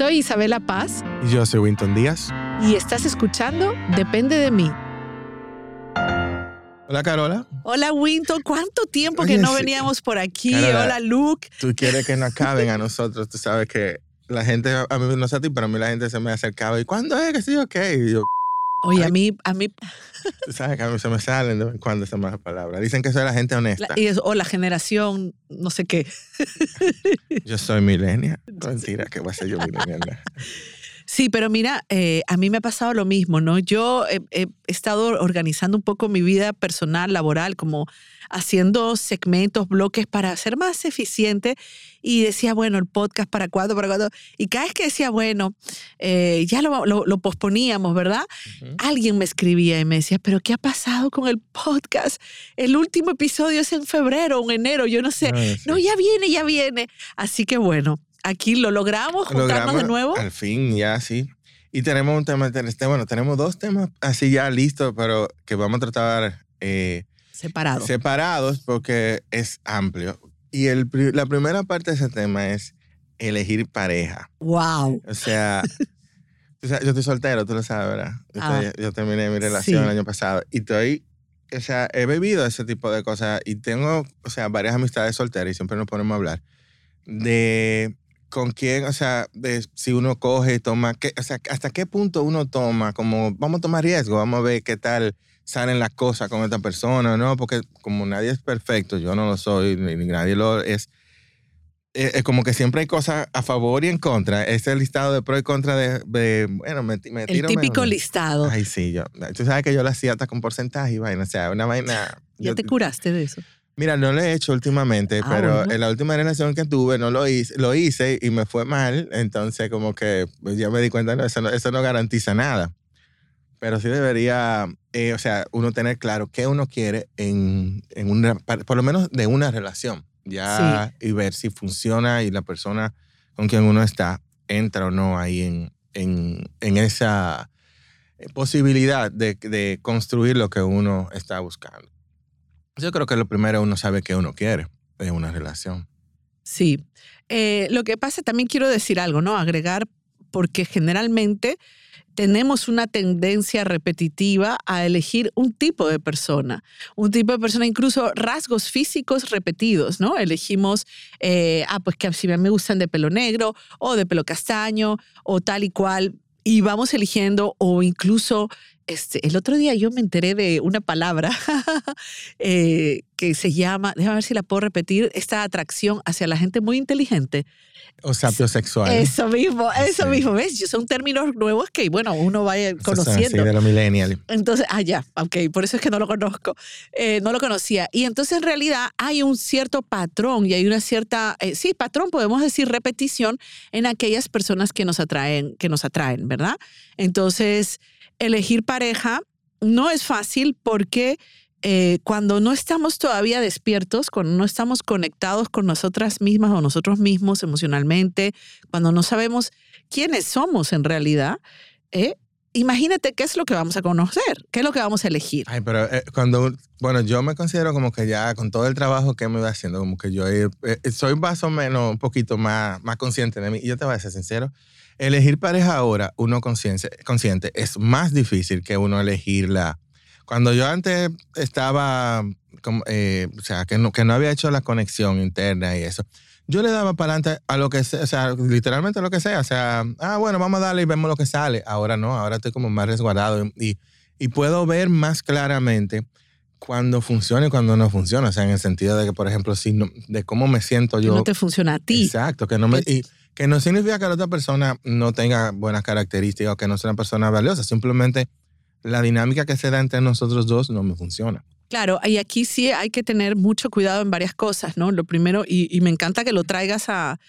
Soy Isabela Paz. Y yo soy Winton Díaz. Y estás escuchando Depende de mí. Hola Carola. Hola Winton, ¿cuánto tiempo que no veníamos por aquí? Hola Luke. Tú quieres que nos acaben a nosotros, tú sabes que la gente, a mí no sé a ti, pero a mí la gente se me acercaba y ¿cuándo es que sí ok? Y yo, Oye, a mí, a mí. Tú sabes que a mí se me salen de vez en cuando esas malas palabras. Dicen que soy la gente honesta. y o la generación, no sé qué. Yo soy milenia. Mentira, que voy a ser yo milenia. Sí, pero mira, eh, a mí me ha pasado lo mismo, ¿no? Yo he, estado organizando un poco mi vida personal, laboral, como haciendo segmentos, bloques para ser más eficiente y decía, bueno, el podcast para cuándo, para cuándo. Y cada vez que decía, bueno, eh, ya lo, lo, posponíamos, ¿verdad? Alguien me escribía y me decía, pero ¿qué ha pasado con el podcast? El último episodio es en febrero o en enero, yo no sé. Ah, no, ya viene, ya viene. Así que bueno, aquí lo logramos, juntarnos de nuevo. Al fin, ya sí. Y tenemos un tema, este, bueno, tenemos dos temas así ya listos, pero que vamos a tratar eh, separados. Separados porque es amplio. Y el, la primera parte de ese tema es elegir pareja. Wow. O sea, yo estoy soltero, tú lo sabes, ¿verdad? Yo, ah. terminé mi relación el año pasado y estoy, o sea, he bebido ese tipo de cosas y tengo, o sea, varias amistades solteras y siempre nos ponemos a hablar de con quién, o sea, de si uno coge y toma, qué, o sea, hasta qué punto uno toma, como vamos a tomar riesgo, vamos a ver qué tal salen las cosas con esta persona, ¿no? Porque como nadie es perfecto, yo no lo soy, ni, nadie lo es, eh, es, como que siempre hay cosas a favor y en contra. Este listado de pro y contra de, bueno, me, me tiro El típico listado. Ay, sí, yo, tú sabes que yo lo hacía hasta con porcentaje y vaina, o sea, una vaina... ¿Ya te curaste de eso? Mira, no lo he hecho últimamente, ah, pero en la última relación que tuve no lo hice, lo hice y me fue mal. Entonces, como que pues, ya me di cuenta, no, eso no, eso no garantiza nada. Pero sí debería, eh, o sea, uno tener claro qué uno quiere en, en una, por lo menos de una relación, ya, y ver si funciona y la persona con quien uno está entra o no ahí en, en, en esa eh, posibilidad de, de construir lo que uno está buscando. Yo creo que lo primero uno sabe que uno quiere en una relación. Sí. Eh, lo que pasa, también quiero decir algo, ¿no? Agregar, porque generalmente tenemos una tendencia repetitiva a elegir un tipo de persona, un tipo de persona, incluso rasgos físicos repetidos, ¿no? Elegimos, eh, ah, pues que si me gustan de pelo negro o de pelo castaño o tal y cual, y vamos eligiendo o incluso este, el otro día yo me enteré de una palabra eh, que se llama, déjame ver si la puedo repetir, esta atracción hacia la gente muy inteligente. O sapiosexual. Eso mismo, eso mismo, ¿ves? Son términos nuevos que, bueno, uno vaya conociendo. Sí, de los millennials. Entonces, ah, ya, ok, por eso es que no lo conozco, eh, no lo conocía. Y entonces, en realidad, hay un cierto patrón y hay una cierta, eh, sí, patrón, podemos decir repetición en aquellas personas que nos atraen, que nos atraen, ¿verdad? Entonces, elegir pareja no es fácil porque eh, cuando no estamos todavía despiertos, cuando no estamos conectados con nosotras mismas o nosotros mismos emocionalmente, cuando no sabemos quiénes somos en realidad, eh, imagínate qué es lo que vamos a conocer, qué es lo que vamos a elegir. Ay, pero eh, cuando, bueno, yo me considero como que ya con todo el trabajo que me voy haciendo, como que yo soy más o menos un poquito más, más consciente de mí. Y yo te voy a ser sincero, elegir pareja ahora, uno consciente, consciente, es más difícil que uno elegirla. Cuando yo antes estaba, eh, o sea, que no, que no había hecho la conexión interna y eso, yo le daba para adelante a lo que sea, o sea, literalmente a lo que sea. O sea, ah, bueno, vamos a darle y vemos lo que sale. Ahora no, ahora estoy como más resguardado y, y puedo ver más claramente cuando funciona y cuando no funciona. O sea, en el sentido de que, por ejemplo, si no, de cómo me siento yo. no te funciona a ti. Exacto, que no me. Que no significa que la otra persona no tenga buenas características o que no sea una persona valiosa. Simplemente la dinámica que se da entre nosotros dos no me funciona. Claro, y aquí sí hay que tener mucho cuidado en varias cosas, ¿no? Lo primero, y, me encanta que lo traigas a,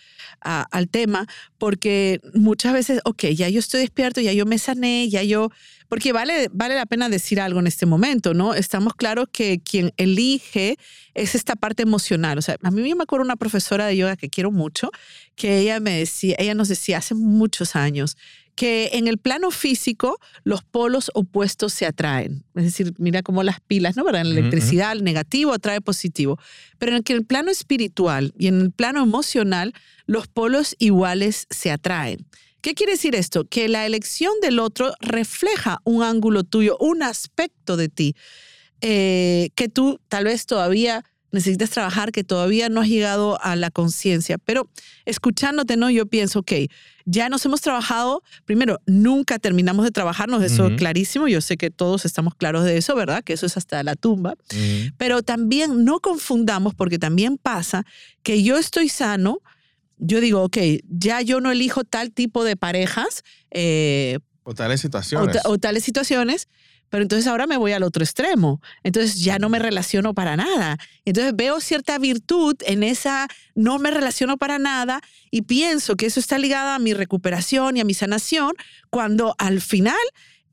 al tema, porque muchas veces, ok, ya yo estoy despierto, ya yo me sané, ya yo, porque vale, vale la pena decir algo en este momento, ¿no? Estamos claros que quien elige es esta parte emocional. O sea, a mí me acuerdo una profesora de yoga que quiero mucho, que ella me decía, ella nos decía hace muchos años que en el plano físico los polos opuestos se atraen. Es decir, mira cómo las pilas, ¿no? En la electricidad, el negativo atrae positivo. Pero en el plano espiritual y en el plano emocional, los polos iguales se atraen. ¿Qué quiere decir esto? Que la elección del otro refleja un ángulo tuyo, un aspecto de ti, eh, que tú tal vez todavía necesitas trabajar, que todavía no has llegado a la conciencia. Pero escuchándote, ¿no? Yo pienso, ok, ya nos hemos trabajado, primero, nunca terminamos de trabajarnos, eso es clarísimo, yo sé que todos estamos claros de eso, ¿verdad? Que eso es hasta la tumba. Pero también no confundamos, porque también pasa que yo estoy sano, yo digo, ok, ya yo no elijo tal tipo de parejas. Eh, o tales situaciones. o, tales situaciones, pero entonces ahora me voy al otro extremo. Entonces ya no me relaciono para nada. Entonces veo cierta virtud en esa no me relaciono para nada y pienso que eso está ligado a mi recuperación y a mi sanación, cuando al final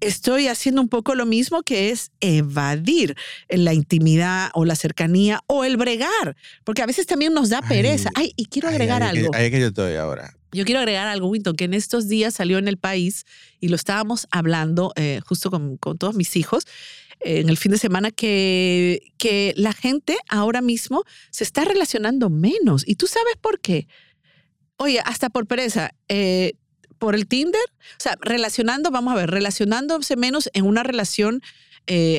estoy haciendo un poco lo mismo que es evadir la intimidad o la cercanía o el bregar, porque a veces también nos da pereza. Ay, y quiero agregar algo. ahí que yo estoy ahora. Yo quiero agregar algo, Winton, que en estos días salió en el país y lo estábamos hablando eh, justo con, con, todos mis hijos eh, en el fin de semana, que, que la gente ahora mismo se está relacionando menos. ¿Y tú sabes por qué? Oye, hasta por pereza. Eh, por el Tinder, o sea, relacionando, vamos a ver, relacionándose menos en una relación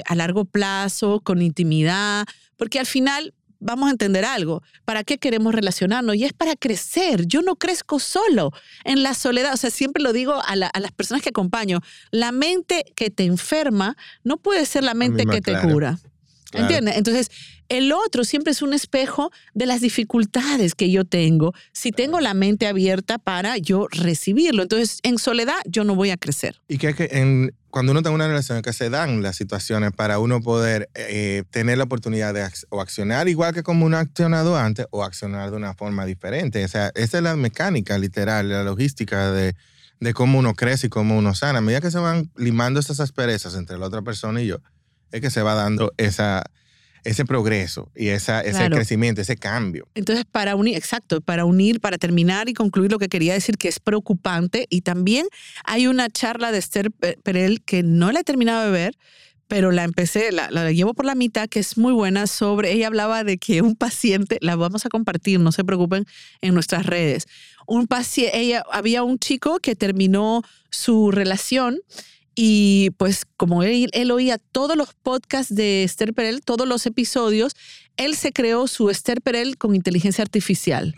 a largo plazo, con intimidad, porque al final vamos a entender algo. ¿Para qué queremos relacionarnos? Y es para crecer. Yo no crezco solo en la soledad. O sea, siempre lo digo a, las personas que acompaño. La mente que te enferma no puede ser la mente que te cura. ¿Entiendes? Entonces, el otro siempre es un espejo de las dificultades que yo tengo. Si tengo la mente abierta para yo recibirlo. Entonces, en soledad yo no voy a crecer. Y que, que en, cuando uno tiene una relación que se dan las situaciones para uno poder eh, tener la oportunidad de o accionar igual que como uno ha accionado antes o accionar de una forma diferente. O sea, esa es la mecánica literal, la logística de, de cómo uno crece y cómo uno sana. A medida que se van limando esas asperezas entre la otra persona y yo, es que se va dando esa, ese progreso y esa, ese crecimiento, ese cambio. Entonces, para unir, exacto, para unir, para terminar y concluir lo que quería decir, que es preocupante, y también hay una charla de Esther Perel que no la he terminado de ver, pero la empecé, la, la, llevo por la mitad, que es muy buena sobre, ella hablaba de que un paciente, la vamos a compartir, no se preocupen, en nuestras redes. Un paciente, ella, había un chico que terminó su relación y pues como él, oía todos los podcasts de Esther Perel, todos los episodios, él se creó su Esther Perel con inteligencia artificial.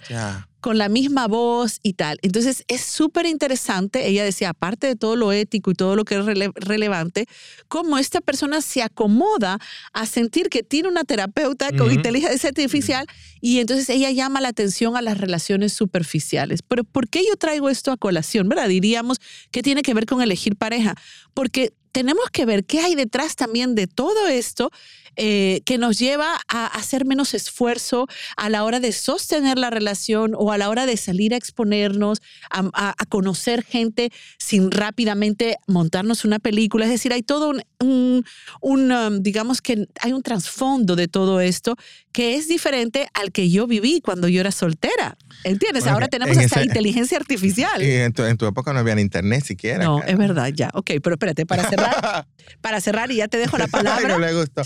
Con la misma voz y tal. Entonces es súper interesante, ella decía, aparte de todo lo ético y todo lo que es relevante, cómo esta persona se acomoda a sentir que tiene una terapeuta con inteligencia artificial y entonces ella llama la atención a las relaciones superficiales. Pero ¿por qué yo traigo esto a colación? ¿Verdad? Diríamos que tiene que ver con elegir pareja. Porque tenemos que ver qué hay detrás también de todo esto eh, que nos lleva a hacer menos esfuerzo a la hora de sostener la relación o a la hora de salir a exponernos, a, conocer gente sin rápidamente montarnos una película. Es decir, hay todo un, um, digamos que hay un trasfondo de todo esto que es diferente al que yo viví cuando yo era soltera. ¿Entiendes? Ahora tenemos esa inteligencia artificial. Y en tu, en tu, época no había internet siquiera. No, es verdad, ya. Ok, pero espérate, para cerrar, para cerrar y ya te dejo la palabra. no le gustó.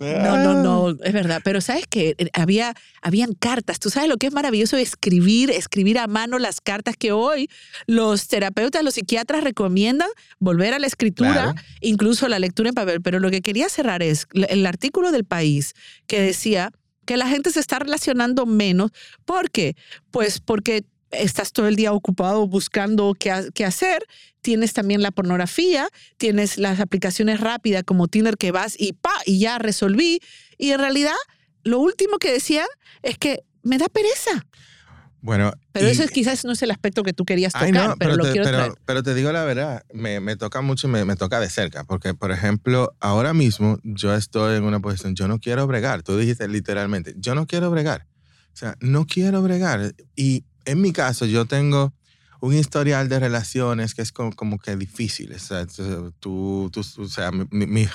No, no, no, ah. es verdad. Pero sabes que eh, había, habían cartas. Tú sabes lo que es maravilloso escribir, escribir a mano las cartas que hoy los terapeutas, los psiquiatras recomiendan volver a la escritura, incluso la lectura en papel. Pero lo que quería cerrar es el artículo del país que decía que la gente se está relacionando menos. ¿Por qué? Pues porque estás todo el día ocupado buscando qué, qué, hacer. Tienes también la pornografía, tienes las aplicaciones rápidas como Tinder que vas y pa, y ya resolví. Y en realidad, lo último que decía es que me da pereza. Bueno. Pero eso quizás no es el aspecto que tú querías tocar, pero, lo te, quiero pero, pero, te digo la verdad, me, me toca mucho y me, me, toca de cerca. Porque, por ejemplo, ahora mismo yo estoy en una posición, yo no quiero bregar. Tú dijiste literalmente, yo no quiero bregar. O sea, no quiero bregar. Y en mi caso, yo tengo un historial de relaciones que es como, que difícil. O sea, tú, sea mi,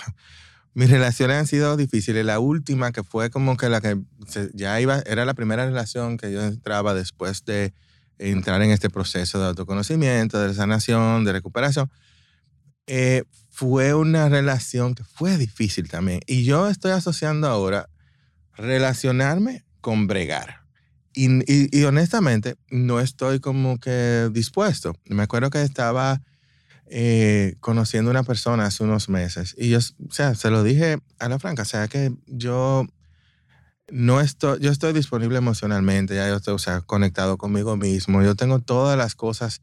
mis relaciones han sido difíciles. La última, que fue como que la que ya iba, era la primera relación que yo entraba después de entrar en este proceso de autoconocimiento, de sanación, de recuperación. Eh, fue una relación que fue difícil también. Y yo estoy asociando ahora relacionarme con bregar. Y, y, honestamente, no estoy como que dispuesto. Me acuerdo que estaba eh, conociendo una persona hace unos meses y yo, o sea, se lo dije a la franca, o sea, que yo no estoy, yo estoy disponible emocionalmente, ya yo estoy, o sea, conectado conmigo mismo, yo tengo todas las cosas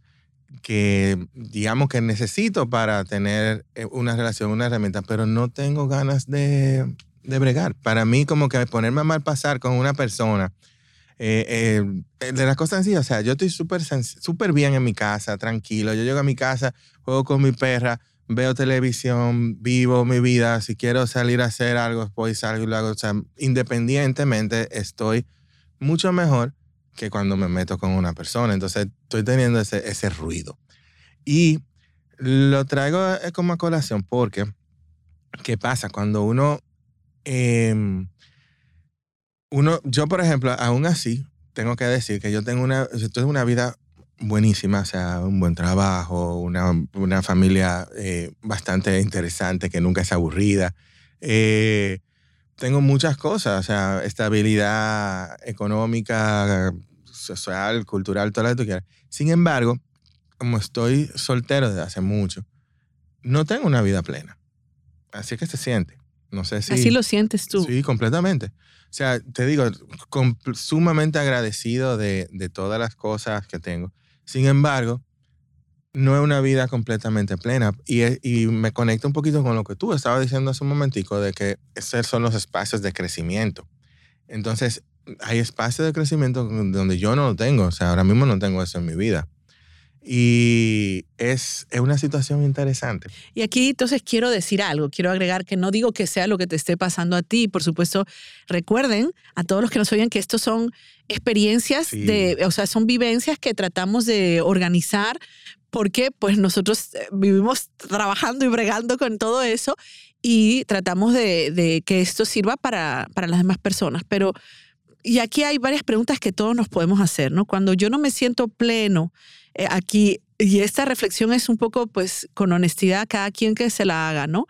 que digamos que necesito para tener eh, una relación, una herramienta, pero no tengo ganas de, de bregar. Para mí como que ponerme a mal pasar con una persona, eh, eh, de las cosas así, o sea, yo estoy súper súper bien en mi casa, tranquilo, yo llego a mi casa, juego con mi perra, veo televisión, vivo mi vida, si quiero salir a hacer algo, pues salgo y lo hago, o sea, independientemente estoy mucho mejor que cuando me meto con una persona. Entonces estoy teniendo ese, ese ruido. Y lo traigo como a colación porque, ¿qué pasa? Cuando uno, em, uno, yo por ejemplo, aún así, tengo que decir que yo tengo una, yo tengo una vida buenísima, o sea, un buen trabajo, una, una familia eh, bastante interesante que nunca es aburrida. Eh, tengo muchas cosas, o sea, estabilidad económica, social, cultural, todo lo que tú quieras. Sin embargo, como estoy soltero desde hace mucho, no tengo una vida plena. Así que se siente. No sé si... Así lo sientes tú. Sí, completamente. O sea, te digo, sumamente agradecido de, de todas las cosas que tengo. Sin embargo, no es una vida completamente plena. Y, y, me conecto un poquito con lo que tú estabas diciendo hace un momentico, de que esos son los espacios de crecimiento. Entonces, hay espacios de crecimiento donde yo no lo tengo. O sea, ahora mismo no tengo eso en mi vida. Y es, es, una situación interesante. Y aquí entonces quiero decir algo, quiero agregar que no digo que sea lo que te esté pasando a ti, por supuesto, recuerden a todos los que nos oyen que estos son experiencias, de, o sea, son vivencias que tratamos de organizar porque pues nosotros eh, vivimos trabajando y bregando con todo eso y tratamos de, de que esto sirva para, para las demás personas. Pero, y aquí hay varias preguntas que todos nos podemos hacer, ¿no? Cuando yo no me siento pleno eh, aquí, y esta reflexión es un poco pues con honestidad, cada quien que se la haga, ¿no?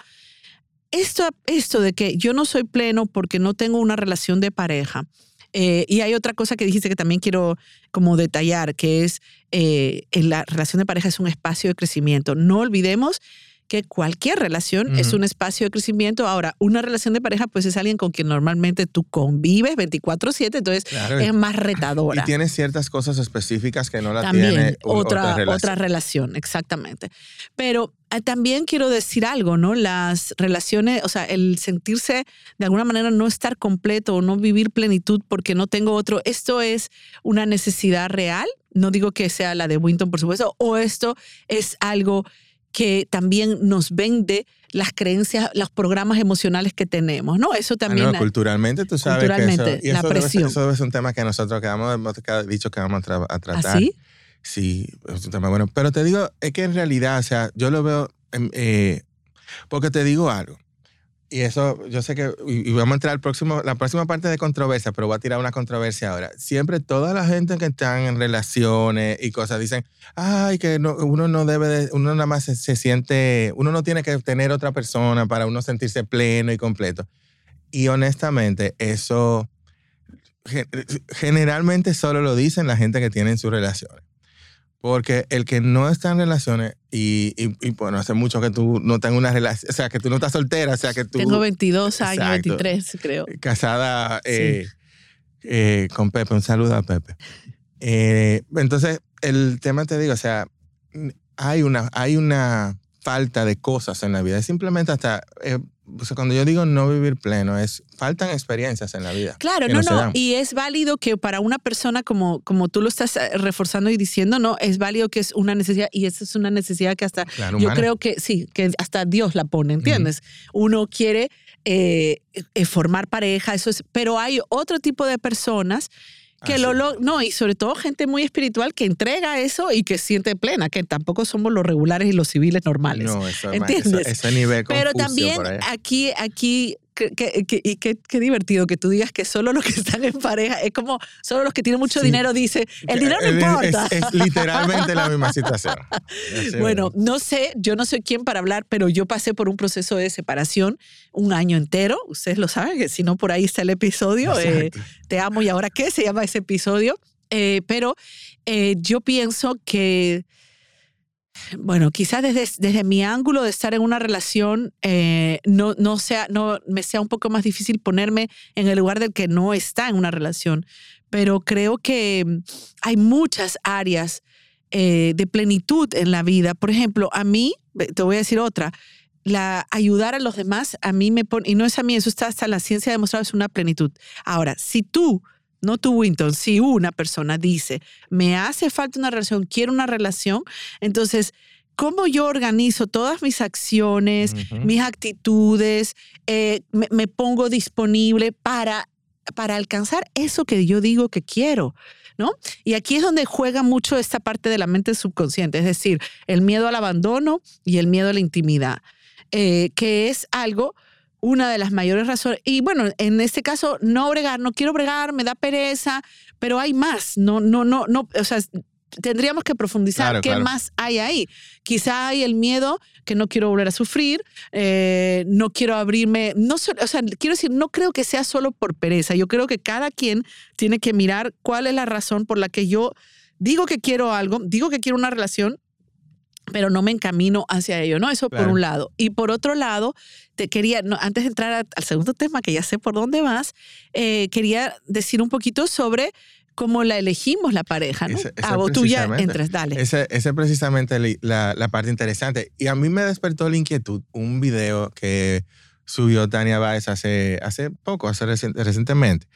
Esto, esto de que yo no soy pleno porque no tengo una relación de pareja, eh, y hay otra cosa que dijiste que también quiero como detallar, que es eh, la relación de pareja es un espacio de crecimiento. No olvidemos que cualquier relación es un espacio de crecimiento. Ahora, una relación de pareja, pues es alguien con quien normalmente tú convives 24/7, entonces es más retadora. Y tiene ciertas cosas específicas que no la tiene otra, otra relación. exactamente. Pero ah, también quiero decir algo, ¿no? Las relaciones, o sea, el sentirse de alguna manera no estar completo o no vivir plenitud porque no tengo otro, esto es una necesidad real. No digo que sea la de Winton, por supuesto, o esto es algo que también nos vende las creencias, los programas emocionales que tenemos, ¿no? Eso también. Ah, culturalmente, tú sabes culturalmente, que eso, la presión. eso debe ser un tema que nosotros que hemos dicho que vamos a, a tratar. ¿Ah, sí? Sí, es un tema bueno. Pero te digo, es que en realidad, o sea, yo lo veo, eh, porque te digo algo. Y eso, yo sé que, y vamos a entrar al próximo, la próxima parte de controversia, pero voy a tirar una controversia ahora. Siempre toda la gente que están en relaciones y cosas dicen, ay, que no, uno no debe de, uno nada más se, siente, uno no tiene que tener otra persona para uno sentirse pleno y completo. Y honestamente, eso generalmente solo lo dicen la gente que tiene sus relaciones. Porque el que no está en relaciones, y, y, bueno, hace mucho que tú no tengas una relación, o sea, que tú no estás soltera, o sea, que tú... Tengo 22 años, 23 creo. Casada eh, eh, con Pepe, un saludo a Pepe. Eh, entonces, el tema te digo, o sea, hay una, hay una falta de cosas en la vida, es simplemente hasta cuando yo digo no vivir pleno, es faltan experiencias en la vida. Claro, no, no, y es válido que para una persona como, como tú lo estás eh, reforzando y diciendo, no, es válido que es una necesidad y esa es una necesidad que hasta, yo creo que sí, que hasta Dios la pone, ¿entiendes? Uno quiere eh, eh, formar pareja, eso es, pero hay otro tipo de personas que lo, no, y sobre todo gente muy espiritual que entrega eso y que siente plena, que tampoco somos los regulares y los civiles normales. No, eso, ¿entiendes? ese nivel Pero también aquí, aquí y qué, divertido que tú digas que solo los que están en pareja, es como solo los que tienen mucho dinero dice, el dinero no importa. Es, literalmente la misma situación. bueno, no sé, yo no soy quien para hablar, pero yo pasé por un proceso de separación un año entero. Ustedes lo saben, que si no, por ahí está el episodio. Eh, Te amo y ahora qué se llama ese episodio. Eh, pero eh, yo pienso que bueno, quizás desde, desde mi ángulo de estar en una relación, eh, no, no, sea, no me sea un poco más difícil ponerme en el lugar del que no está en una relación. Pero creo que mm, hay muchas áreas eh, de plenitud en la vida. Por ejemplo, a mí, te voy a decir otra, la ayudar a los demás, a mí me pone, y no es a mí, eso está hasta la ciencia demostrado, es una plenitud. Ahora, si tú no tú, Winton, si una persona dice, me hace falta una relación, quiero una relación, entonces, ¿cómo yo organizo todas mis acciones, mis actitudes, eh, me, pongo disponible para, para alcanzar eso que yo digo que quiero? ¿No? Y aquí es donde juega mucho esta parte de la mente subconsciente, es decir, el miedo al abandono y el miedo a la intimidad, eh, que es algo una de las mayores razones. Y bueno, en este caso, no bregar, no quiero bregar, me da pereza, pero hay más. No, no, no, no, o sea, tendríamos que profundizar qué más hay ahí. Quizá hay el miedo que no quiero volver a sufrir, eh, no quiero abrirme, no, o sea, quiero decir, no creo que sea solo por pereza. Yo creo que cada quien tiene que mirar cuál es la razón por la que yo digo que quiero algo, digo que quiero una relación, pero no me encamino hacia ello, ¿no? Eso por un lado. Y por otro lado, te quería, antes de entrar al segundo tema, que ya sé por dónde vas, eh, quería decir un poquito sobre cómo la elegimos la pareja, ¿no? Ese, ah, tú ya entras, dale. Esa es precisamente la, la, parte interesante. Y a mí me despertó la inquietud un video que subió Tania Báez hace, hace poco, hace recientemente,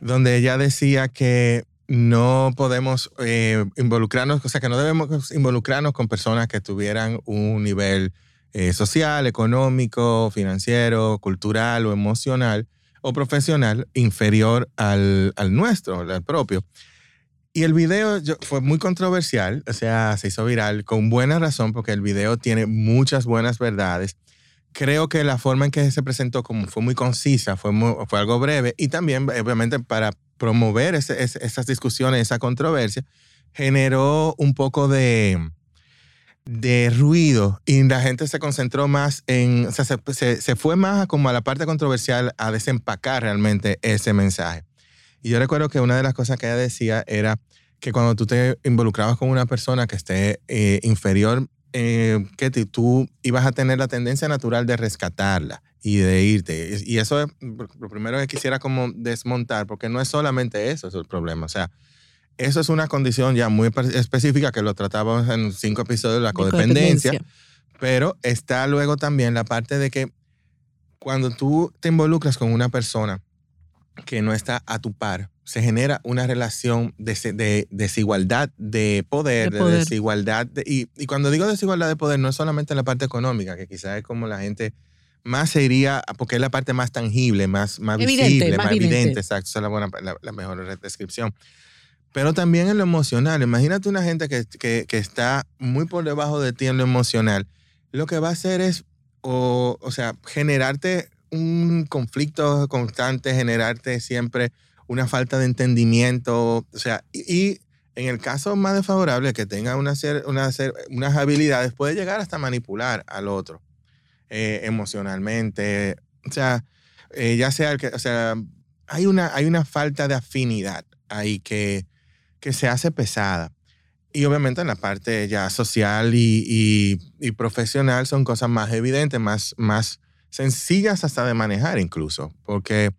donde ella decía que no podemos eh, involucrarnos, o sea, que no debemos involucrarnos con personas que tuvieran un nivel eh, social, económico, financiero, cultural o emocional o profesional inferior al, al nuestro, al propio. Y el video fue muy controversial, o sea, se hizo viral con buena razón porque el video tiene muchas buenas verdades. Creo que la forma en que se presentó como fue muy concisa, fue, fue algo breve y también, obviamente, para promover esas discusiones, esa controversia, generó un poco de, de ruido y la gente se concentró más en, o sea, se, se, fue más como a la parte controversial a desempacar realmente ese mensaje. Y yo recuerdo que una de las cosas que ella decía era que cuando tú te involucrabas con una persona que esté eh, inferior, eh, que tú ibas a tener la tendencia natural de rescatarla y de irte. Y eso es lo primero que quisiera como desmontar, porque no es solamente eso, es el problema. O sea, eso es una condición ya muy específica que lo tratábamos en cinco episodios de la codependencia, pero está luego también la parte de que cuando tú te involucras con una persona que no está a tu par, se genera una relación de, desigualdad de poder, de, desigualdad. y, y, cuando digo desigualdad de poder, no es solamente en la parte económica, que quizás es como la gente más se iría, porque es la parte más tangible, más, más visible, más, evidente. Exacto, esa es la, buena, la, mejor descripción. Pero también en lo emocional. Imagínate una gente que, que, que, está muy por debajo de ti en lo emocional. Lo que va a hacer es, o, o sea, generarte un conflicto constante, generarte siempre una falta de entendimiento. O sea, y, en el caso más desfavorable, que tenga una, una, unas habilidades, puede llegar hasta manipular al otro. Eh, emocionalmente. O sea, eh, ya sea, que, o sea, hay una, hay una falta de afinidad ahí que, que se hace pesada. Y obviamente en la parte ya social y, y, profesional son cosas más evidentes, más, más sencillas hasta de manejar incluso, porque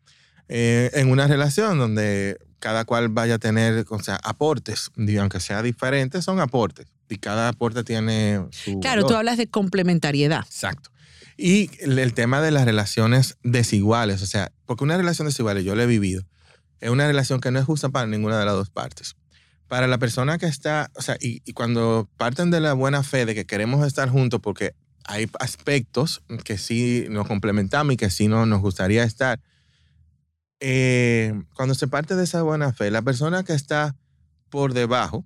eh, en una relación donde cada cual vaya a tener o sea, aportes, aunque sea diferentes, son aportes. Y cada aporte tiene su. Claro, tú hablas de complementariedad. Exacto. Y el, tema de las relaciones desiguales, o sea, porque una relación desigual, yo la he vivido, es una relación que no es justa para ninguna de las dos partes. Para la persona que está, o sea, y, cuando parten de la buena fe de que queremos estar juntos porque hay aspectos que sí nos complementamos y que sí no, nos gustaría estar, eh, cuando se parte de esa buena fe, la persona que está por debajo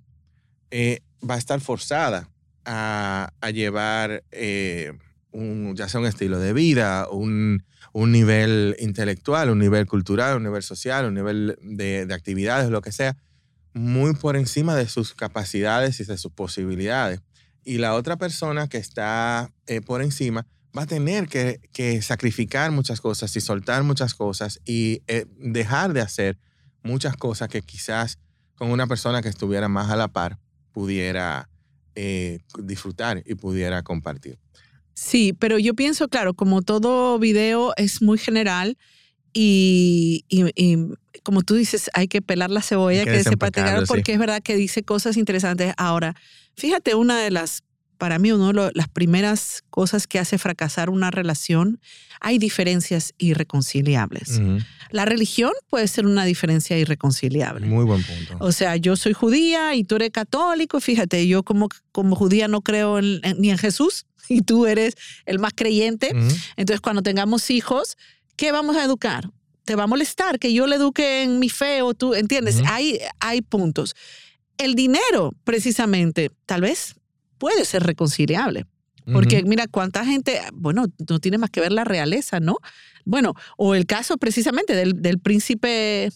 eh, va a estar forzada a, a llevar... Eh, un, ya sea un estilo de vida, un, un nivel intelectual, un nivel cultural, un nivel social, un nivel de, de actividades, lo que sea, muy por encima de sus capacidades y de sus posibilidades. Y la otra persona que está eh, por encima va a tener que, que, sacrificar muchas cosas y soltar muchas cosas y eh, dejar de hacer muchas cosas que quizás con una persona que estuviera más a la par pudiera eh, disfrutar y pudiera compartir. Sí, pero yo pienso, claro, como todo video es muy general y, y, como tú dices, hay que pelar la cebolla que, que sepa porque sí. es verdad que dice cosas interesantes. Ahora, fíjate, una de las para mí uno de las primeras cosas que hace fracasar una relación, hay diferencias irreconciliables. Uh -huh. La religión puede ser una diferencia irreconciliable. Muy buen punto. O sea, yo soy judía y tú eres católico, fíjate, yo como, como judía no creo en, en, ni en Jesús y tú eres el más creyente. Uh -huh. Entonces, cuando tengamos hijos, ¿qué vamos a educar? ¿Te va a molestar que yo le eduque en mi fe o tú, entiendes? Uh -huh. hay, hay puntos. El dinero, precisamente, tal vez puede ser reconciliable. Porque uh -huh. mira, cuánta gente, bueno, no tiene más que ver la realeza, ¿no? Bueno, o el caso precisamente del, del príncipe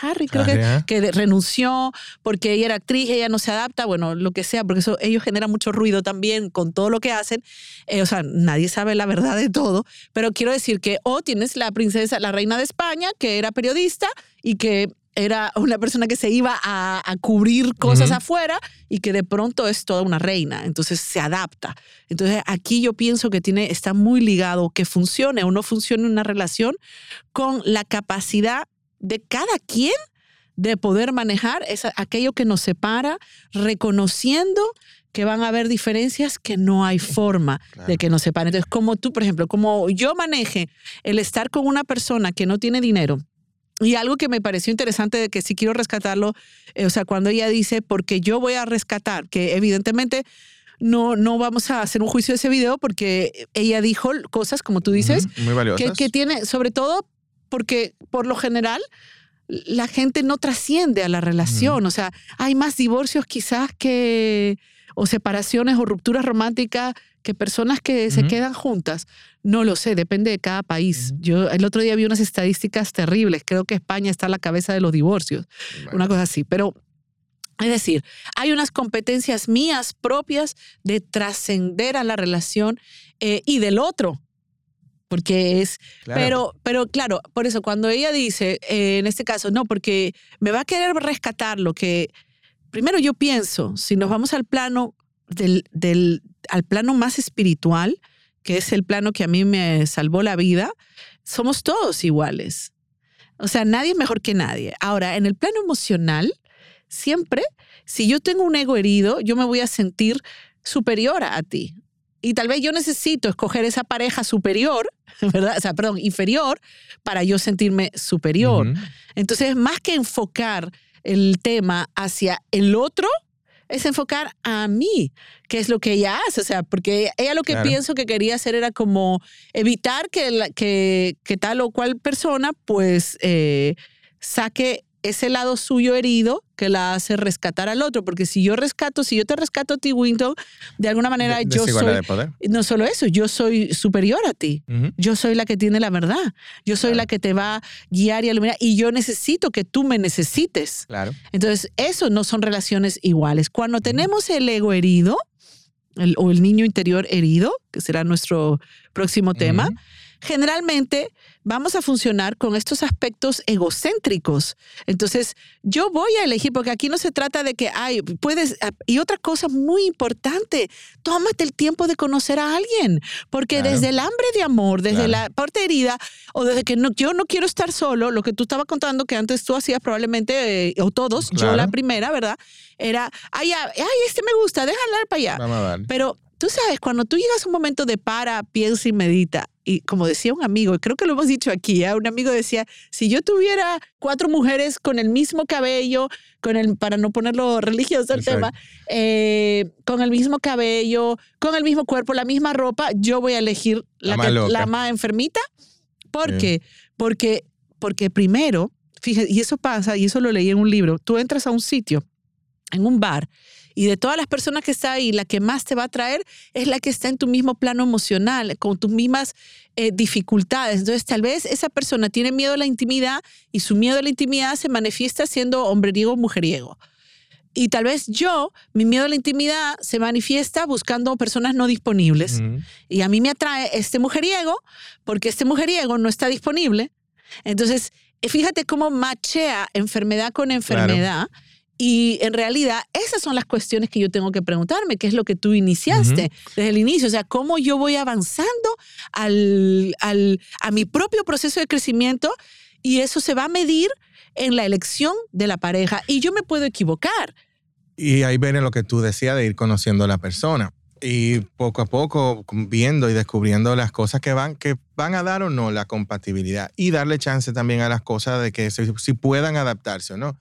Harry, creo Harry, que, que, renunció porque ella era actriz, ella no se adapta, bueno, lo que sea, porque eso ellos generan mucho ruido también con todo lo que hacen. Eh, o sea, nadie sabe la verdad de todo, pero quiero decir que o tienes la princesa, la reina de España, que era periodista y que era una persona que se iba a, a cubrir cosas uh -huh. afuera y que de pronto es toda una reina, entonces se adapta. Entonces aquí yo pienso que tiene, está muy ligado que funcione o no funcione una relación con la capacidad de cada quien de poder manejar esa, aquello que nos separa, reconociendo que van a haber diferencias que no hay forma claro. de que nos separen. Entonces, como tú, por ejemplo, como yo maneje el estar con una persona que no tiene dinero, y algo que me pareció interesante de que sí quiero rescatarlo, eh, o sea, cuando ella dice, porque yo voy a rescatar, que evidentemente no, no vamos a hacer un juicio de ese video porque ella dijo cosas, como tú dices, Muy valiosas. Que, que tiene, sobre todo porque por lo general la gente no trasciende a la relación, o sea, hay más divorcios quizás que, o separaciones o rupturas románticas que personas que uh -huh. se quedan juntas. No lo sé, depende de cada país. Uh -huh. Yo el otro día vi unas estadísticas terribles. Creo que España está a la cabeza de los divorcios, bueno. una cosa así. Pero es decir, hay unas competencias mías propias de trascender a la relación eh, y del otro. Porque es, claro. pero, pero claro, por eso cuando ella dice, eh, en este caso, no, porque me va a querer rescatar lo que, primero yo pienso, si nos vamos al plano del, del, al plano más espiritual, que es el plano que a mí me salvó la vida, somos todos iguales. O sea, nadie es mejor que nadie. Ahora, en el plano emocional, siempre, si yo tengo un ego herido, yo me voy a sentir superior a ti. Y tal vez yo necesito escoger esa pareja superior, ¿verdad? O sea, perdón, inferior, para yo sentirme superior. Uh -huh. Entonces, más que enfocar el tema hacia el otro, es enfocar a mí, que es lo que ella hace, o sea, porque ella lo que claro. pienso que quería hacer era como evitar que, la, que, que tal o cual persona pues eh, saque ese lado suyo herido que la hace rescatar al otro, porque si yo rescato, si yo te rescato a ti, Winton, de alguna manera de, yo soy, de poder. no solo eso, yo soy superior a ti, uh -huh. yo soy la que tiene la verdad, yo soy claro. la que te va a guiar y iluminar, y yo necesito que tú me necesites. Claro. Entonces, eso no son relaciones iguales. Cuando tenemos el ego herido, el, o el niño interior herido, que será nuestro próximo tema, uh -huh generalmente vamos a funcionar con estos aspectos egocéntricos. Entonces, yo voy a elegir, porque aquí no se trata de que, ay, puedes, ah, y otra cosa muy importante, tómate el tiempo de conocer a alguien, porque claro. desde el hambre de amor, desde claro. la parte herida, o desde que no, yo no quiero estar solo, lo que tú estabas contando que antes tú hacías probablemente, eh, o todos, claro. yo la primera, ¿verdad? Era, ay, ay, este me gusta, déjala para allá. Pero tú sabes, cuando tú llegas a un momento de para, piensa y medita, y como decía un amigo, creo que lo hemos dicho aquí, ¿eh? un amigo decía, si yo tuviera cuatro mujeres con el mismo cabello, con el, para no ponerlo religioso el tema, eh, con el mismo cabello, con el mismo cuerpo, la misma ropa, yo voy a elegir la, la, más, que, la más enfermita. ¿Por qué? Porque, porque primero, fíjate, y eso pasa, y eso lo leí en un libro, tú entras a un sitio en un bar y de todas las personas que están ahí, la que más te va a traer es la que está en tu mismo plano emocional, con tus mismas eh, dificultades. Entonces, tal vez esa persona tiene miedo a la intimidad y su miedo a la intimidad se manifiesta siendo hombreriego o mujeriego. Y tal vez yo, mi miedo a la intimidad se manifiesta buscando personas no disponibles. Y a mí me atrae este mujeriego porque este mujeriego no está disponible. Entonces, fíjate cómo machea enfermedad con enfermedad. Y en realidad, esas son las cuestiones que yo tengo que preguntarme, qué es lo que tú iniciaste desde el inicio, o sea, cómo yo voy avanzando al, al, a mi propio proceso de crecimiento y eso se va a medir en la elección de la pareja. Y yo me puedo equivocar. Y ahí viene lo que tú decías de ir conociendo a la persona. Y poco a poco viendo y descubriendo las cosas que van, que van a dar o no la compatibilidad. Y darle chance también a las cosas de que si, puedan adaptarse o no.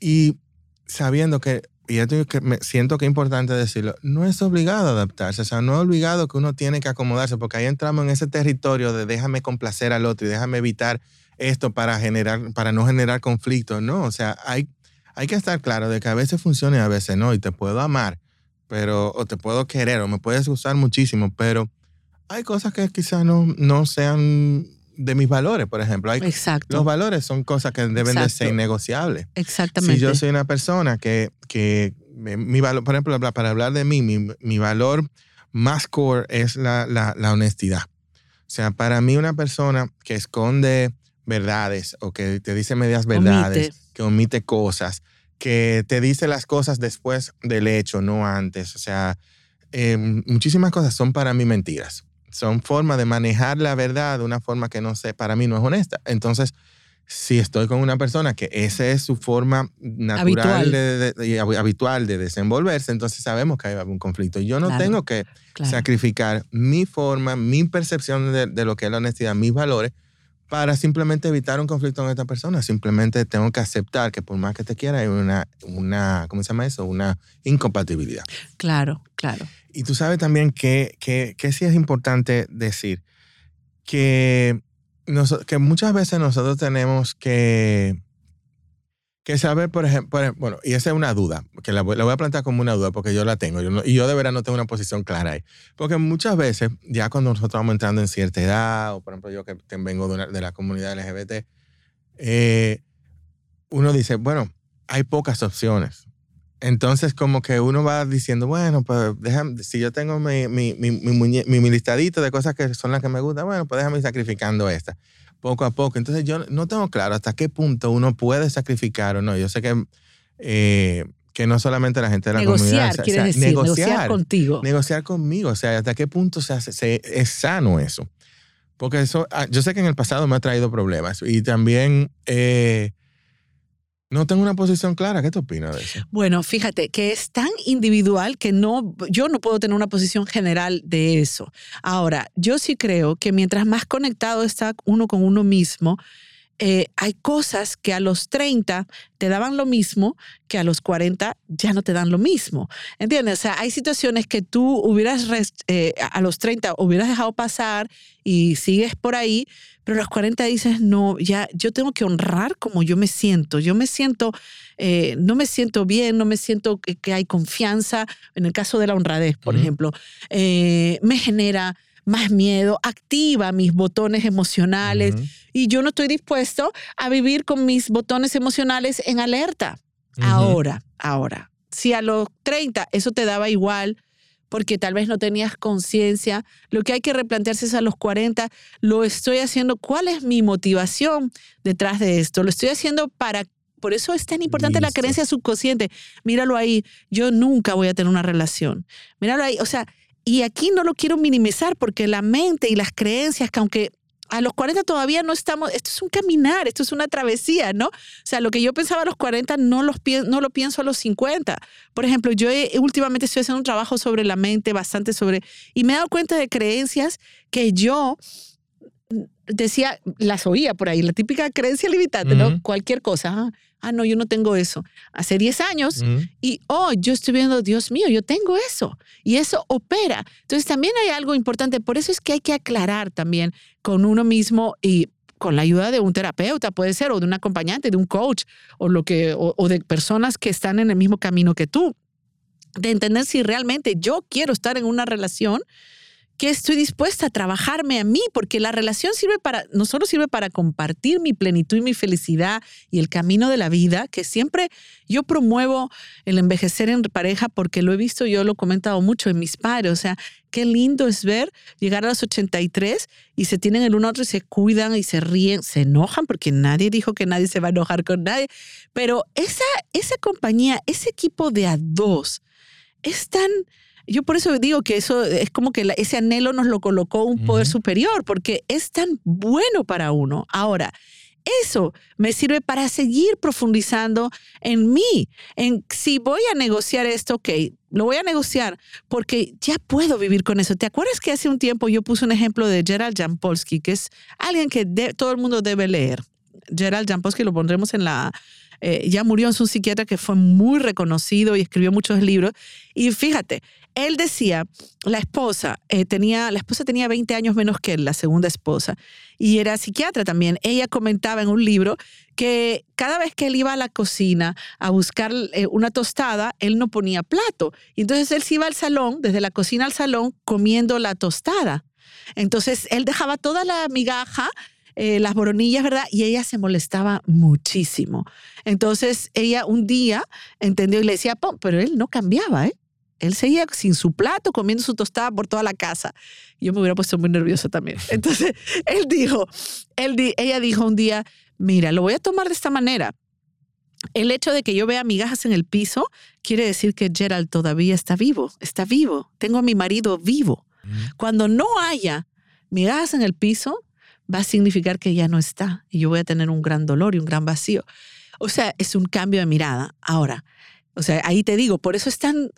Y sabiendo que, y esto que me siento que es importante decirlo, no es obligado a adaptarse, o sea, no es obligado que uno tiene que acomodarse, porque ahí entramos en ese territorio de déjame complacer al otro y déjame evitar esto para generar, para no generar conflictos, no, o sea, hay, hay que estar claro de que a veces funciona y a veces no, y te puedo amar, pero, o te puedo querer, o me puedes usar muchísimo, pero hay cosas que quizás no, no sean de mis valores, por ejemplo. Hay, Exacto. Los valores son cosas que deben de ser innegociables. Exactamente. Si yo soy una persona que, que mi valor, por ejemplo, para hablar de mí, mi, mi valor más core es la, la, la, honestidad. O sea, para mí una persona que esconde verdades o que te dice medias verdades, que omite cosas, que te dice las cosas después del hecho, no antes. O sea, em, muchísimas cosas son para mí mentiras son formas de manejar la verdad de una forma que no sé, para mí no es honesta. Entonces, si estoy con una persona que esa es su forma natural habitual de, desenvolverse, entonces sabemos que hay algún conflicto. Yo no tengo que sacrificar mi forma, mi percepción de, lo que es la honestidad, mis valores, para simplemente evitar un conflicto con esta persona. Simplemente tengo que aceptar que por más que te quiera hay una, una ¿cómo se llama eso? Una incompatibilidad. Claro, claro. Y tú sabes también que, que, que sí es importante decir que, que muchas veces nosotros tenemos que, que saber, por ejemplo, bueno, y esa es una duda, que la voy, la voy, a plantear como una duda porque yo la tengo, yo y yo de verdad no tengo una posición clara ahí. Porque muchas veces, ya cuando nosotros vamos entrando en cierta edad, o por ejemplo yo que vengo de, de la comunidad LGBT, eh, uno dice, bueno, hay pocas opciones. Entonces, como que uno va diciendo, bueno, pues déjame, si yo tengo mi, mi, mi, mi, listadito de cosas que son las que me gustan, bueno, pues déjame ir sacrificando esta, poco a poco. Entonces, yo no tengo claro hasta qué punto uno puede sacrificar o no. Yo sé que, eh, que no solamente la gente de la negociar, comunidad. decir, negociar, contigo. Negociar conmigo. O sea, hasta qué punto se hace, es sano eso. Porque eso, ah, yo sé que en el pasado me ha traído problemas y también... Eh, no tengo una posición clara. ¿Qué te opinas de eso? Bueno, fíjate que es tan individual que no, yo no puedo tener una posición general de eso. Ahora, yo sí creo que mientras más conectado está uno con uno mismo, eh, hay cosas que a los 30 te daban lo mismo que a los 40 ya no te dan lo mismo. ¿Entiendes? O sea, hay situaciones que tú hubieras, eh, a los 30 hubieras dejado pasar y sigues por ahí, pero a los 40 dices, no, ya yo tengo que honrar como yo me siento. Yo me siento, eh, no me siento bien, no me siento que, hay confianza. En el caso de la honradez, por ejemplo, me genera más miedo, activa mis botones emocionales y yo no estoy dispuesto a vivir con mis botones emocionales en alerta. Ahora, ahora, si a los 30 eso te daba igual, porque tal vez no tenías conciencia. Lo que hay que replantearse es a los 40, lo estoy haciendo, ¿cuál es mi motivación detrás de esto? Lo estoy haciendo para... Por eso es tan importante la creencia subconsciente. Míralo ahí, yo nunca voy a tener una relación. Míralo ahí, o sea, y aquí no lo quiero minimizar porque la mente y las creencias, que aunque a los 40 todavía no estamos, esto es un caminar, esto es una travesía, ¿no? O sea, lo que yo pensaba a los 40 no, los, no lo pienso a los 50. Por ejemplo, yo últimamente estoy haciendo un trabajo sobre la mente, bastante sobre, y me he dado cuenta de creencias que yo decía, las oía por ahí, la típica creencia limitante, ¿no? Cualquier cosa. Ah, no, yo no tengo eso. Hace 10 años y, oh, yo estoy viendo, Dios mío, yo tengo eso. Y eso opera. Entonces también hay algo importante. Por eso es que hay que aclarar también con uno mismo y con la ayuda de un terapeuta, puede ser, o de un acompañante, de un coach, o, lo que, o de personas que están en el mismo camino que tú de entender si realmente yo quiero estar en una relación que estoy dispuesta a trabajarme a mí, porque la relación sirve para, no solo sirve para compartir mi plenitud y mi felicidad y el camino de la vida, que siempre yo promuevo el envejecer en pareja porque lo he visto, yo lo he comentado mucho en mis padres, o sea, qué lindo es ver llegar a los 83 y se tienen el uno a otro y se cuidan y se ríen, se enojan porque nadie dijo que nadie se va a enojar con nadie, pero esa, esa compañía, ese equipo de a dos, es tan yo por eso digo que eso es como que ese anhelo nos lo colocó un poder superior, porque es tan bueno para uno. Ahora, eso me sirve para seguir profundizando en mí, en si voy a negociar esto, ok, lo voy a negociar porque ya puedo vivir con eso. ¿Te acuerdas que hace un tiempo yo puse un ejemplo de Gerald Jampolsky, que es alguien que todo el mundo debe leer? Gerald Jampolsky lo pondremos en la, eh, ya murió, es un psiquiatra que fue muy reconocido y escribió muchos libros. Y fíjate, él decía, la esposa, eh, tenía, la esposa tenía 20 años menos que él, la segunda esposa, y era psiquiatra también. Ella comentaba en un libro que cada vez que él iba a la cocina a buscar eh, una tostada, él no ponía plato. Y entonces él se iba al salón, desde la cocina al salón, comiendo la tostada. Entonces él dejaba toda la migaja eh, las boronillas, ¿verdad? Y ella se molestaba muchísimo. Entonces ella un día entendió y le decía, pero él no cambiaba, ¿eh? Él seguía sin su plato, comiendo su tostada por toda la casa. Yo me hubiera puesto muy nervioso también. Entonces, él dijo, él, ella dijo un día, mira, lo voy a tomar de esta manera. El hecho de que yo vea migajas en el piso quiere decir que Gerald todavía está vivo, está vivo. Tengo a mi marido vivo. Cuando no haya migajas en el piso, va a significar que ya no está y yo voy a tener un gran dolor y un gran vacío. O sea, es un cambio de mirada. Ahora, o sea, ahí te digo, por eso es tan,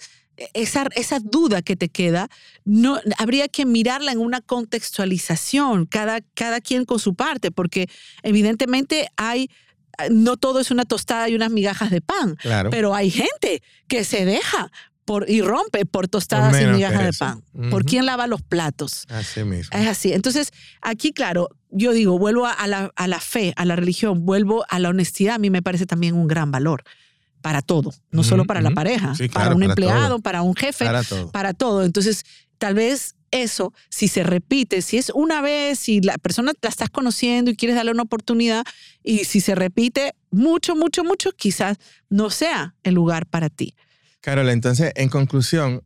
esa, esa duda que te queda, no, habría que mirarla en una contextualización, cada, cada quien con su parte, porque evidentemente hay no todo es una tostada y unas migajas de pan, pero hay gente que se deja por, y rompe por tostadas y migajas de pan. ¿Por quién lava los platos? Así mismo. Es así. Entonces, aquí, claro, yo digo, vuelvo a la, a la fe, a la religión, vuelvo a la honestidad. A mí me parece también un gran valor para todo, no solo para la pareja, para un empleado, para un jefe, para todo. para todo. Entonces, tal vez eso, si se repite, si es una vez, si la persona la estás conociendo y quieres darle una oportunidad, y si se repite mucho, mucho, mucho, quizás no sea el lugar para ti. Carol, entonces, en conclusión,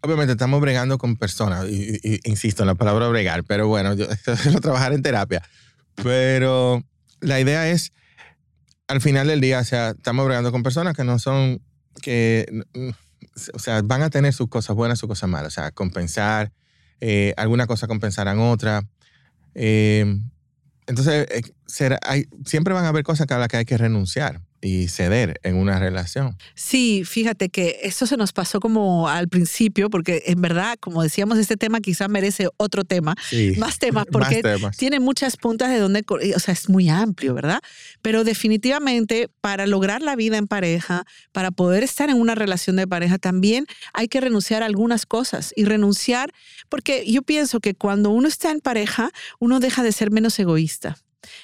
obviamente estamos bregando con personas, y, insisto en la palabra bregar, pero bueno, yo quiero trabajar en terapia. Pero la idea es, al final del día, o sea, estamos bregando con personas que no son, que, o sea, van a tener sus cosas buenas, sus cosas malas, o sea, compensar, eh, alguna cosa compensarán otra. Eh, entonces, eh, hay, siempre van a haber cosas a las que hay que renunciar y ceder en una relación. Sí, fíjate que eso se nos pasó como al principio, porque en verdad, como decíamos, este tema quizá merece otro tema, más temas, porque tiene muchas puntas de donde, o sea, es muy amplio, ¿verdad? Pero definitivamente para lograr la vida en pareja, para poder estar en una relación de pareja, también hay que renunciar a algunas cosas y renunciar, porque yo pienso que cuando uno está en pareja, uno deja de ser menos egoísta.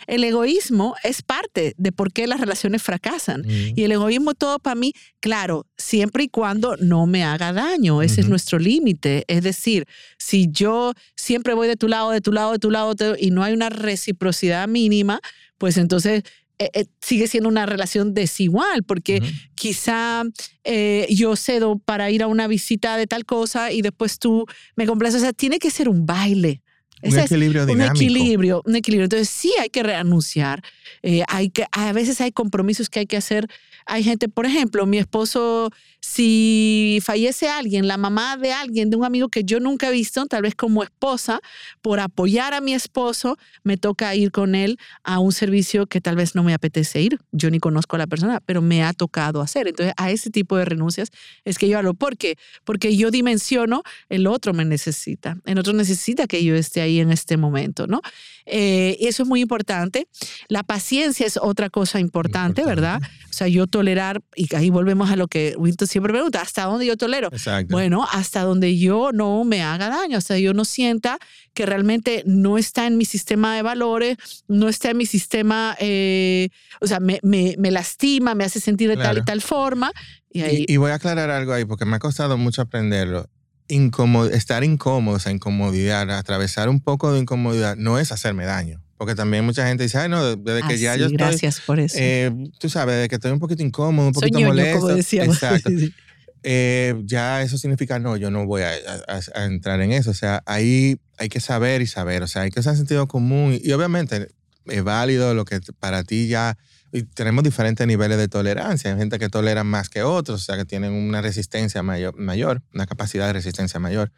El egoísmo es parte de por qué las relaciones fracasan. Y el egoísmo todo para mí, claro, siempre y cuando no me haga daño. Ese es nuestro límite. Es decir, si yo siempre voy de tu lado, de tu lado, de tu lado, y no hay una reciprocidad mínima, pues entonces eh, eh, sigue siendo una relación desigual, porque quizá eh, yo cedo para ir a una visita de tal cosa y después tú me complaces. O sea, tiene que ser un baile. Un equilibrio dinámico. Un equilibrio, un equilibrio. Entonces sí hay que reanunciar. Eh, hay que, a veces hay compromisos que hay que hacer. Hay gente, por ejemplo, mi esposo si fallece alguien, la mamá de alguien, de un amigo que yo nunca he visto, tal vez como esposa, por apoyar a mi esposo, me toca ir con él a un servicio que tal vez no me apetece ir. Yo ni conozco a la persona, pero me ha tocado hacer. Entonces, a ese tipo de renuncias es que yo hablo. ¿Por qué? Porque yo dimensiono, el otro me necesita, el otro necesita que yo esté ahí en este momento, ¿no? Eh, eso es muy importante. La paciencia es otra cosa importante, ¿verdad? O sea, yo tolerar, y ahí volvemos a lo que Winton siempre siempre pregunta, ¿hasta dónde yo tolero? Exacto. Bueno, hasta donde yo no me haga daño, hasta yo no sienta que realmente no está en mi sistema de valores, no está en mi sistema, eh, o sea, me, me, me, lastima, me hace sentir de tal y tal forma. Y, ahí... y, y voy a aclarar algo ahí porque me ha costado mucho aprenderlo. Incomod estar incómodo, o sea, incomodidad, atravesar un poco de incomodidad, no es hacerme daño. Porque también mucha gente dice, ay, no, desde que Ah, ya sí, yo estoy. Gracias por eso. eh, tú sabes, desde que estoy un poquito incómodo, un Soy poquito ñoño, molesto. como decíamos. Exacto. eh, ya eso significa, no, yo no voy a, a- a entrar en eso. O sea, ahí hay que saber y saber. O sea, hay que usar sentido común. Y, obviamente es válido lo que para ti ya... Y tenemos diferentes niveles de tolerancia. Hay gente que tolera más que otros, o sea, que tienen una resistencia mayor, mayor una capacidad de resistencia mayor.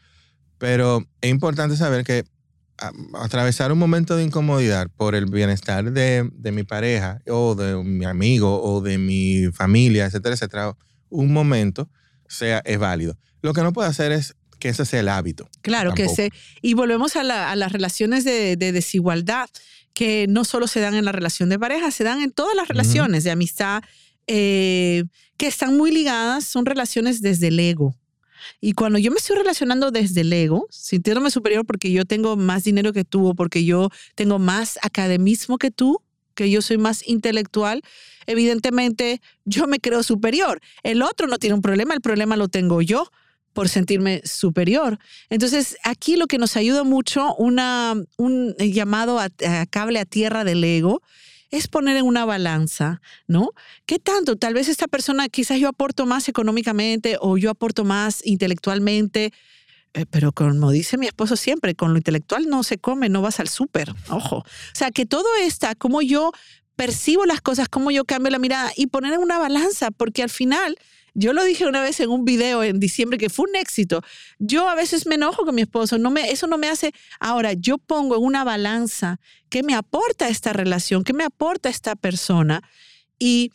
Pero es importante saber que atravesar un momento de incomodidad por el bienestar de, de mi pareja o de mi amigo o de mi familia, etcétera, etcétera, un momento sea es válido. Lo que no puede hacer es que ese sea el hábito. Claro que se. Y volvemos a, la- a las relaciones de, de desigualdad, que no solo se dan en la relación de pareja, se dan en todas las relaciones de amistad, eh, que están muy ligadas, son relaciones desde el ego. Y cuando yo me estoy relacionando desde el ego, sintiéndome superior porque yo tengo más dinero que tú o porque yo tengo más academismo que tú, que yo soy más intelectual, evidentemente yo me creo superior. El otro no tiene un problema, el problema lo tengo yo por sentirme superior. Entonces, aquí lo que nos ayuda mucho, una, un llamado a, cable a tierra del ego, es poner en una balanza, ¿no? ¿Qué tanto? Tal vez esta persona, quizás yo aporto más económicamente o yo aporto más intelectualmente, eh, pero como dice mi esposo siempre, con lo intelectual no se come, no vas al súper, ojo. O sea, que todo está, como yo percibo las cosas, cómo yo cambio la mirada y poner en una balanza, porque al final, yo lo dije una vez en un video en diciembre que fue un éxito. Yo a veces me enojo con mi esposo, no me, eso no me hace. Ahora, yo pongo en una balanza qué me aporta esta relación, qué me aporta esta persona y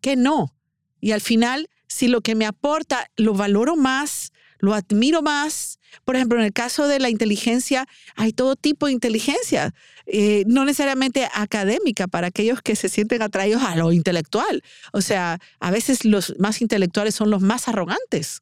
qué no. Y al final, si lo que me aporta lo valoro más, lo admiro más. Por ejemplo, en el caso de la inteligencia, hay todo tipo de inteligencia, eh, no necesariamente académica para aquellos que se sienten atraídos a lo intelectual. O sea, a veces los más intelectuales son los más arrogantes.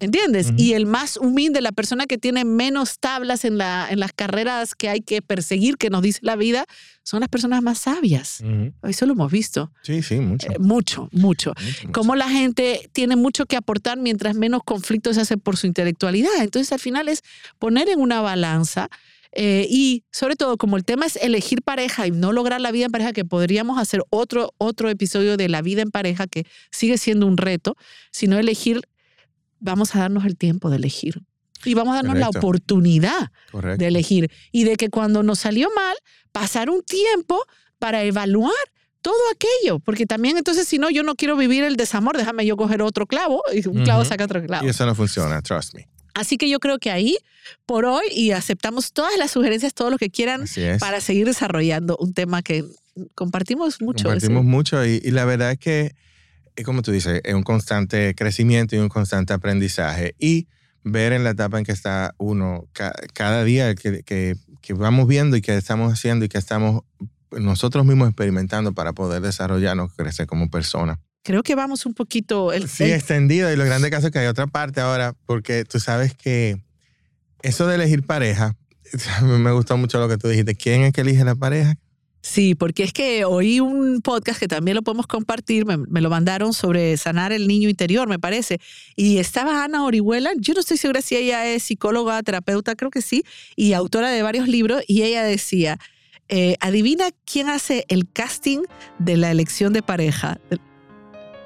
¿Entiendes? Ujú. Y el más humilde, la persona que tiene menos tablas en, la, en las carreras que hay que perseguir, que nos dice la vida, son las personas más sabias. Ujú. Eso lo hemos visto. Sí, sí, mucho. Eh, mucho, mucho. mucho, mucho. Cómo la gente tiene mucho que aportar mientras menos conflictos se hace por su intelectualidad. Entonces, al final es poner en una balanza eh, y, sobre todo, como el tema es elegir pareja y no lograr la vida en pareja, que podríamos hacer otro, otro episodio de la vida en pareja, que sigue siendo un reto, sino elegir, vamos a darnos el tiempo de elegir. Y vamos a darnos la Correcto. oportunidad Correcto. de elegir. Y de que cuando nos salió mal, pasar un tiempo para evaluar todo aquello. Porque también, entonces, si no, yo no quiero vivir el desamor, déjame yo coger otro clavo y un clavo Ujú. saca otro clavo. Y eso no funciona, trust me. Así que yo creo que ahí, por hoy, y aceptamos todas las sugerencias, todo lo que quieran, para seguir desarrollando un tema que compartimos mucho. Compartimos mucho y, y la verdad es que, es como tú dices, es un constante crecimiento y un constante aprendizaje. Y ver en la etapa en que está uno ca- cada día que, que, que vamos viendo y que estamos haciendo y que estamos nosotros mismos experimentando para poder desarrollarnos, crecer como persona. Creo que vamos un poquito. El, Sí, el- extendido. Y lo grande caso es que hay otra parte ahora, porque tú sabes que eso de elegir pareja, a mí me gustó mucho lo que tú dijiste. ¿Quién es que elige la pareja? Sí, porque es que oí un podcast que también lo podemos compartir, me, me lo mandaron sobre sanar el niño interior, me parece. Y estaba Ana Orihuela, yo no estoy segura si ella es psicóloga, terapeuta, creo que sí, y autora de varios libros, y ella decía, eh, adivina quién hace el casting de la elección de pareja,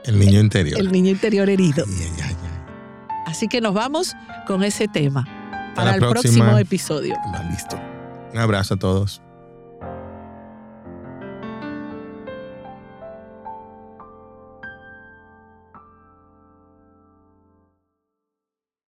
el, niño interior. el niño interior herido. Ay, ay, ay. Así que nos vamos con ese tema para el próxima. próximo episodio. Va, listo. Un abrazo a todos.